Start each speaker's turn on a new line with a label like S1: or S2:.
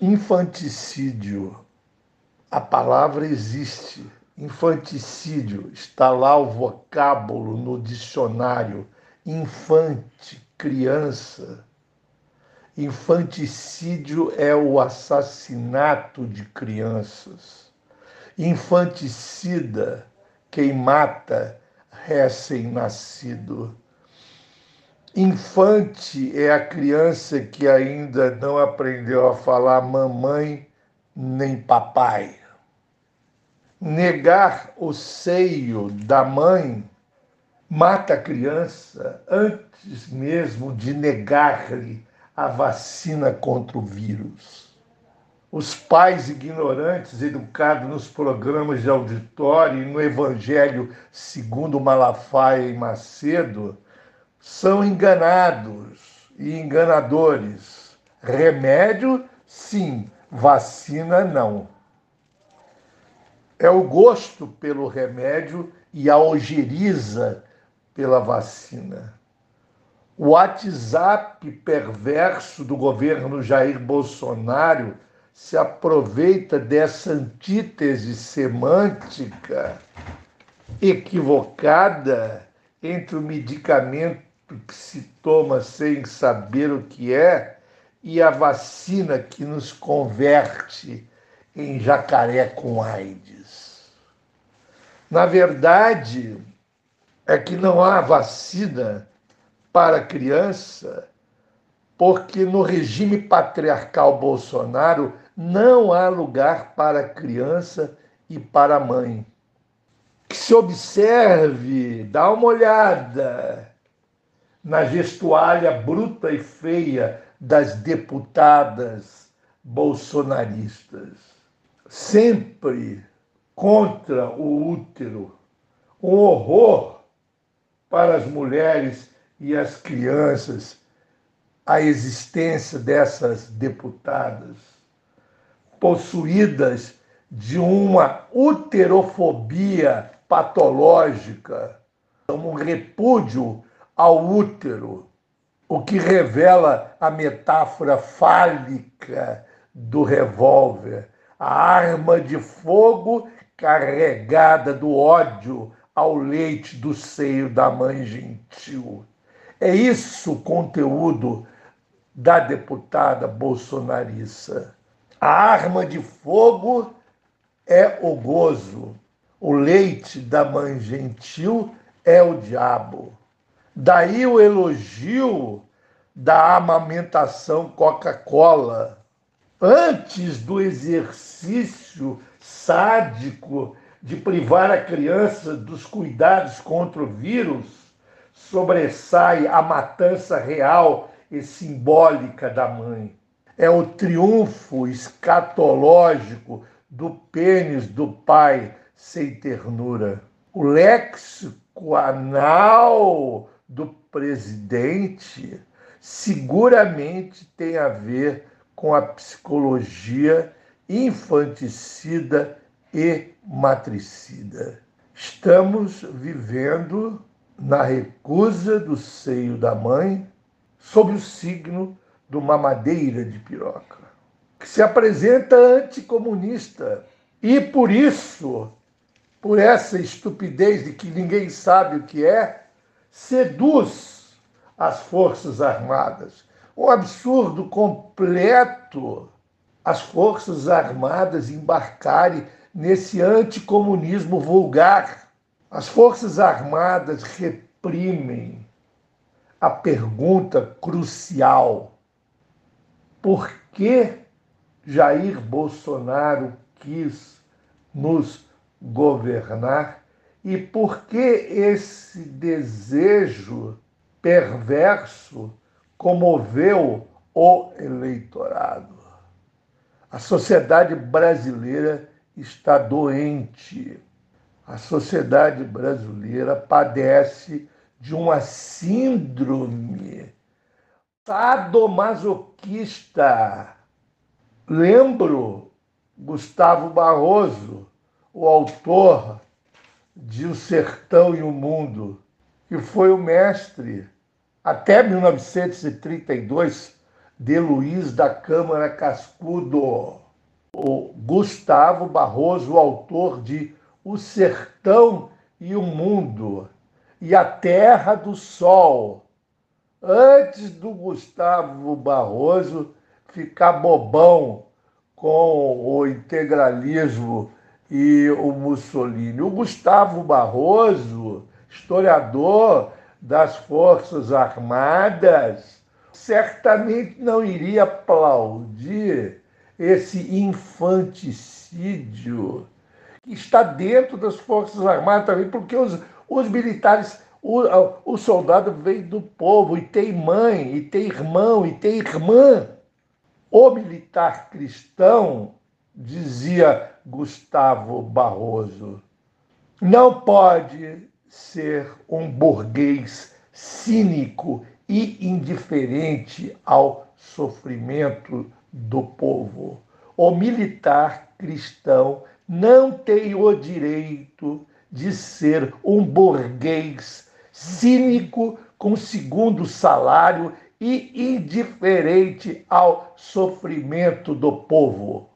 S1: Infanticídio. A palavra existe. Infanticídio. Está lá o vocábulo no dicionário. Infante, criança. Infanticídio é o assassinato de crianças. Infanticida, quem mata recém-nascido. Infante é a criança que ainda não aprendeu a falar mamãe nem papai. Negar o seio da mãe mata a criança antes mesmo de negar-lhe a vacina contra o vírus. Os pais ignorantes, educados nos programas de auditório e no Evangelho segundo Malafaia e Macedo, são enganados e enganadores. Remédio, sim, vacina, não. É o gosto pelo remédio e a ojeriza pela vacina. O WhatsApp perverso do governo Jair Bolsonaro se aproveita dessa antítese semântica equivocada entre o medicamento que se toma sem saber o que é e a vacina que nos converte em jacaré com AIDS. Na verdade, é que não há vacina para criança, porque no regime patriarcal Bolsonaro não há lugar para criança e para mãe. Que se observe, dá uma olhada na gestuália bruta e feia das deputadas bolsonaristas. Sempre contra o útero. Um horror para as mulheres e as crianças a existência dessas deputadas, possuídas de uma uterofobia patológica, um repúdio ao útero, o que revela a metáfora fálica do revólver, a arma de fogo carregada do ódio ao leite do seio da mãe gentil. É isso o conteúdo da deputada bolsonarista. A arma de fogo é o gozo, o leite da mãe gentil é o diabo. Daí o elogio da amamentação Coca-Cola. Antes do exercício sádico de privar a criança dos cuidados contra o vírus, sobressai a matança real e simbólica da mãe. É o triunfo escatológico do pênis do pai sem ternura. O léxico anal do presidente seguramente tem a ver com a psicologia infanticida e matricida. Estamos vivendo na recusa do seio da mãe sob o signo de uma madeira de piroca, que se apresenta anticomunista e por isso, por essa estupidez de que ninguém sabe o que é, seduz as Forças Armadas. Um absurdo completo as Forças Armadas embarcarem nesse anticomunismo vulgar. As Forças Armadas reprimem a pergunta crucial: por que Jair Bolsonaro quis nos governar e por que esse desejo perverso comoveu o eleitorado. A sociedade brasileira está doente. A sociedade brasileira padece de uma síndrome sadomasoquista. Lembro Gustavo Barroso, o autor de O Sertão e o Mundo, que foi o mestre até 1932 de Luiz da Câmara Cascudo. O Gustavo Barroso, autor de O Sertão e o Mundo e a Terra do Sol. Antes do Gustavo Barroso ficar bobão com o integralismo e o Mussolini. O Gustavo Barroso, historiador das Forças Armadas, certamente não iria aplaudir esse infanticídio que está dentro das Forças Armadas também, porque os, os militares, o, o soldado vem do povo e tem mãe, e tem irmão, e tem irmã. O militar cristão, dizia Gustavo Barroso, não pode ser um burguês cínico e indiferente ao sofrimento do povo. O militar cristão não tem o direito de ser um burguês cínico com segundo salário e indiferente ao sofrimento do povo.